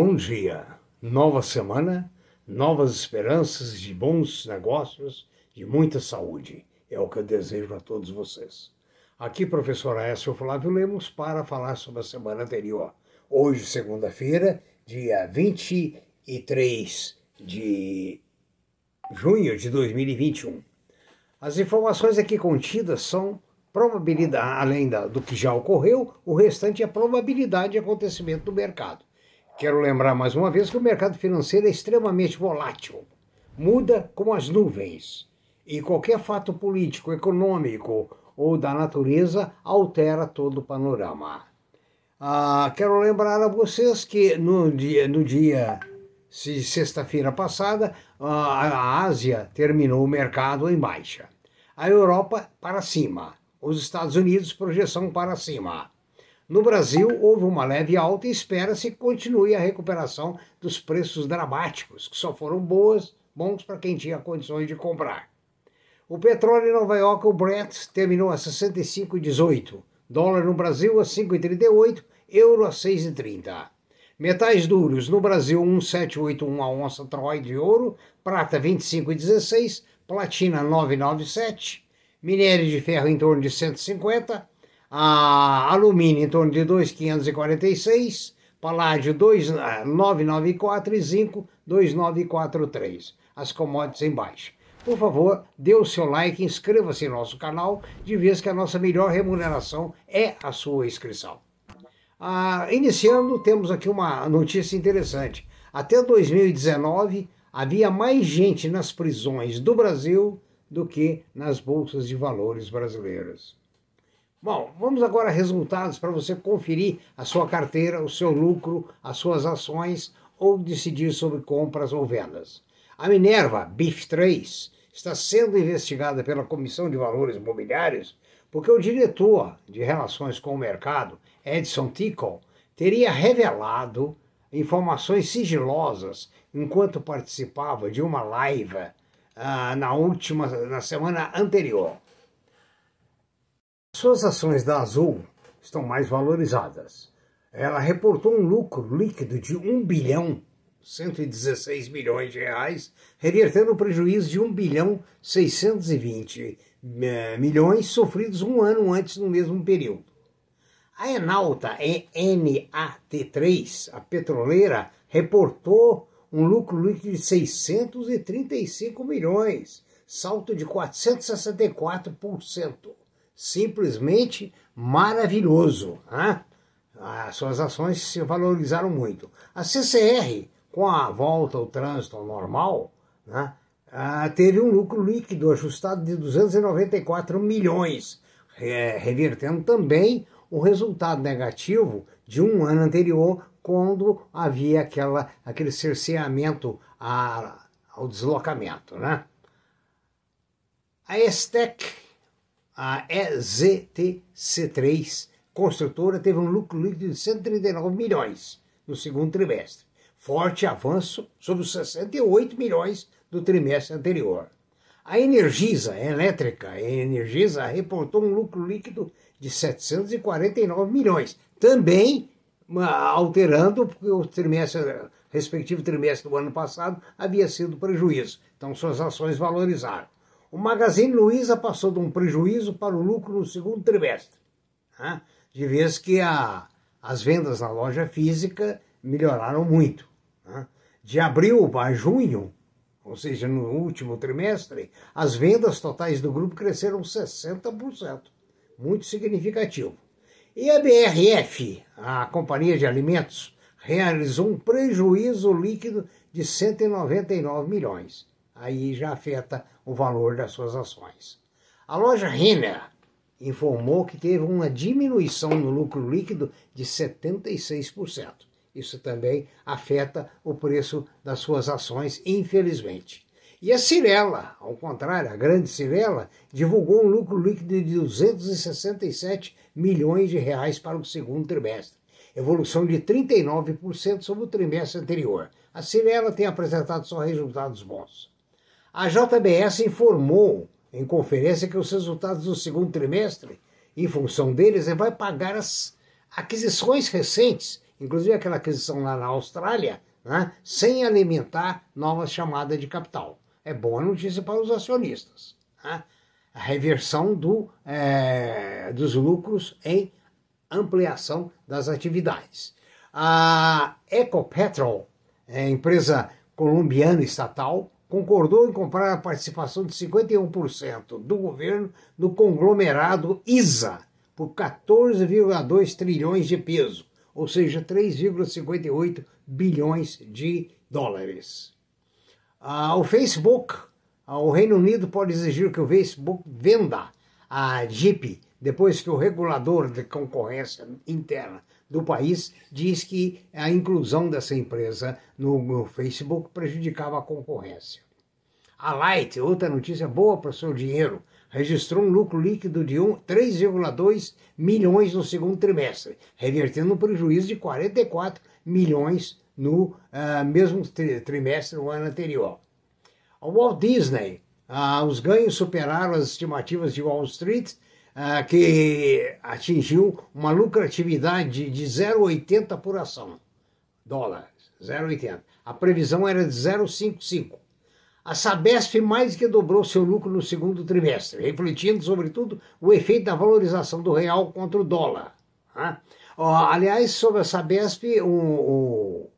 Bom dia, nova semana, novas esperanças de bons negócios, de muita saúde. É o que eu desejo a todos vocês. Aqui, professor Aécio Flávio Lemos, para falar sobre a semana anterior. Hoje, segunda-feira, dia 23 de junho de 2021. As informações aqui contidas são probabilidade, além da, do que já ocorreu, o restante é probabilidade de acontecimento do mercado. Quero lembrar mais uma vez que o mercado financeiro é extremamente volátil, muda como as nuvens, e qualquer fato político, econômico ou da natureza altera todo o panorama. Ah, quero lembrar a vocês que no dia, no dia se sexta-feira passada, a Ásia terminou o mercado em baixa. A Europa para cima, os Estados Unidos projeção para cima. No Brasil, houve uma leve alta e espera-se que continue a recuperação dos preços dramáticos, que só foram boas, bons para quem tinha condições de comprar. O petróleo em Nova York, o Brent, terminou a 65,18. Dólar no Brasil a 5,38, euro a 6,30. Metais duros no Brasil 1,781 a onça Troy de ouro, prata 25,16, platina 997, minério de ferro em torno de 150, a alumínio em torno de 2,546, paládio 2,994 e zinco 2,943. As commodities em baixa. Por favor, dê o seu like, inscreva-se no nosso canal, de vez que a nossa melhor remuneração é a sua inscrição. Ah, iniciando, temos aqui uma notícia interessante. Até 2019, havia mais gente nas prisões do Brasil do que nas bolsas de valores brasileiras. Bom, vamos agora a resultados para você conferir a sua carteira, o seu lucro, as suas ações ou decidir sobre compras ou vendas. A Minerva BIF 3 está sendo investigada pela Comissão de Valores Imobiliários porque o diretor de Relações com o Mercado, Edson Tickle, teria revelado informações sigilosas enquanto participava de uma live uh, na última na semana anterior. Suas ações da Azul estão mais valorizadas. Ela reportou um lucro líquido de 1 bilhão 116 milhões de reais, revertendo o prejuízo de 1 bilhão 620 eh, milhões sofridos um ano antes no mesmo período. A Enalta NAT3, a petroleira, reportou um lucro líquido de 635 milhões, salto de 464% simplesmente maravilhoso. Né? As suas ações se valorizaram muito. A CCR, com a volta ao trânsito normal, né, teve um lucro líquido ajustado de 294 milhões, revertendo também o resultado negativo de um ano anterior, quando havia aquela, aquele cerceamento a, ao deslocamento. Né? A Estec a EZTC3 construtora teve um lucro líquido de 139 milhões no segundo trimestre, forte avanço sobre os 68 milhões do trimestre anterior. A Energisa Elétrica, a Energisa reportou um lucro líquido de 749 milhões, também alterando porque o trimestre respectivo trimestre do ano passado havia sido prejuízo. Então suas ações valorizaram. O Magazine Luiza passou de um prejuízo para o lucro no segundo trimestre, né? de vez que a, as vendas na loja física melhoraram muito. Né? De abril a junho, ou seja, no último trimestre, as vendas totais do grupo cresceram 60%, muito significativo. E a BRF, a Companhia de Alimentos, realizou um prejuízo líquido de 199 milhões aí já afeta o valor das suas ações. A loja Renner informou que teve uma diminuição no lucro líquido de 76%. Isso também afeta o preço das suas ações, infelizmente. E a Cirela, ao contrário, a grande Cirela, divulgou um lucro líquido de 267 milhões de reais para o segundo trimestre, evolução de 39% sobre o trimestre anterior. A Cirela tem apresentado só resultados bons. A JBS informou em conferência que os resultados do segundo trimestre, em função deles, vai pagar as aquisições recentes inclusive aquela aquisição lá na Austrália, né, sem alimentar novas chamadas de capital. É boa notícia para os acionistas. Né? A reversão do, é, dos lucros em ampliação das atividades. A Ecopetrol, é, empresa colombiana estatal, concordou em comprar a participação de 51% do governo no conglomerado ISA por 14,2 trilhões de peso, ou seja, 3,58 bilhões de dólares. Ah, o Facebook, ah, o Reino Unido pode exigir que o Facebook venda a Jeep depois que o regulador de concorrência interna do país diz que a inclusão dessa empresa no, Facebook prejudicava a concorrência. A Light, outra notícia boa para o seu dinheiro, registrou um lucro líquido de 3,2 milhões no segundo trimestre, revertendo um prejuízo de 44 milhões no uh, mesmo tri trimestre do ano anterior. A Walt Disney, uh, os ganhos superaram as estimativas de Wall Street ah, que atingiu uma lucratividade de 0,80 por ação. Dólares, 0,80. A previsão era de 0,55. A Sabesp mais que dobrou seu lucro no segundo trimestre, refletindo, sobretudo, o efeito da valorização do real contra o dólar. Né? aliás, sobre a Sabesp, o,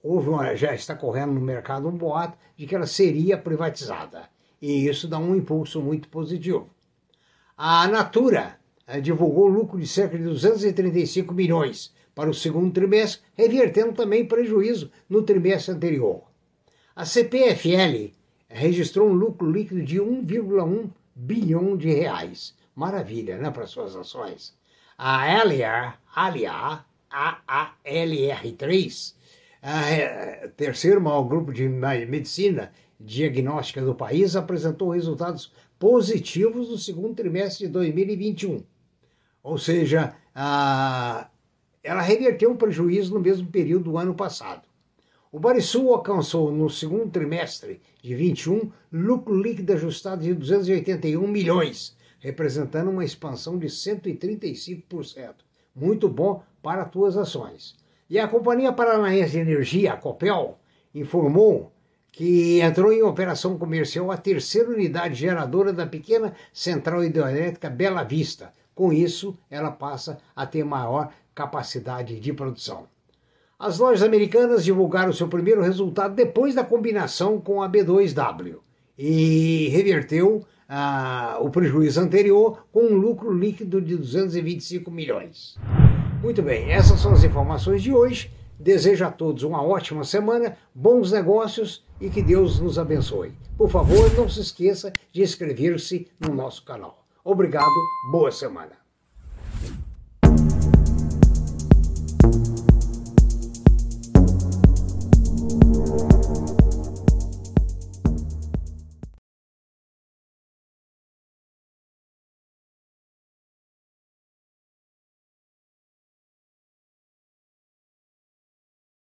houve uma, já está correndo no mercado um boato de que ela seria privatizada. E isso dá um impulso muito positivo. A Natura eh, divulgou lucro de cerca de 235 milhões para o segundo trimestre, revertendo também prejuízo no trimestre anterior. A CPFL registrou um lucro líquido de 1,1 bilhão de reais. Maravilha, né, para suas ações. A Aliar, Aliar, AALR3, a, terceiro maior grupo de medicina diagnóstica do país, apresentou resultados positivos no segundo trimestre de 2021. Ou seja, a, ela reverteu um prejuízo no mesmo período do ano passado. O Barisul alcançou no segundo trimestre de 21 lucro líquido ajustado de 281 milhões, representando uma expansão de 135%. Muito bom para as tuas ações. E a Companhia Paranaense de Energia, a Copel, informou que entrou em operação comercial a terceira unidade geradora da pequena central hidrelétrica Bela Vista. Com isso, ela passa a ter maior capacidade de produção. As lojas americanas divulgaram seu primeiro resultado depois da combinação com a B2W e reverteu ah, o prejuízo anterior com um lucro líquido de 225 milhões. Muito bem, essas são as informações de hoje. Desejo a todos uma ótima semana, bons negócios e que Deus nos abençoe. Por favor, não se esqueça de inscrever-se no nosso canal. Obrigado, boa semana.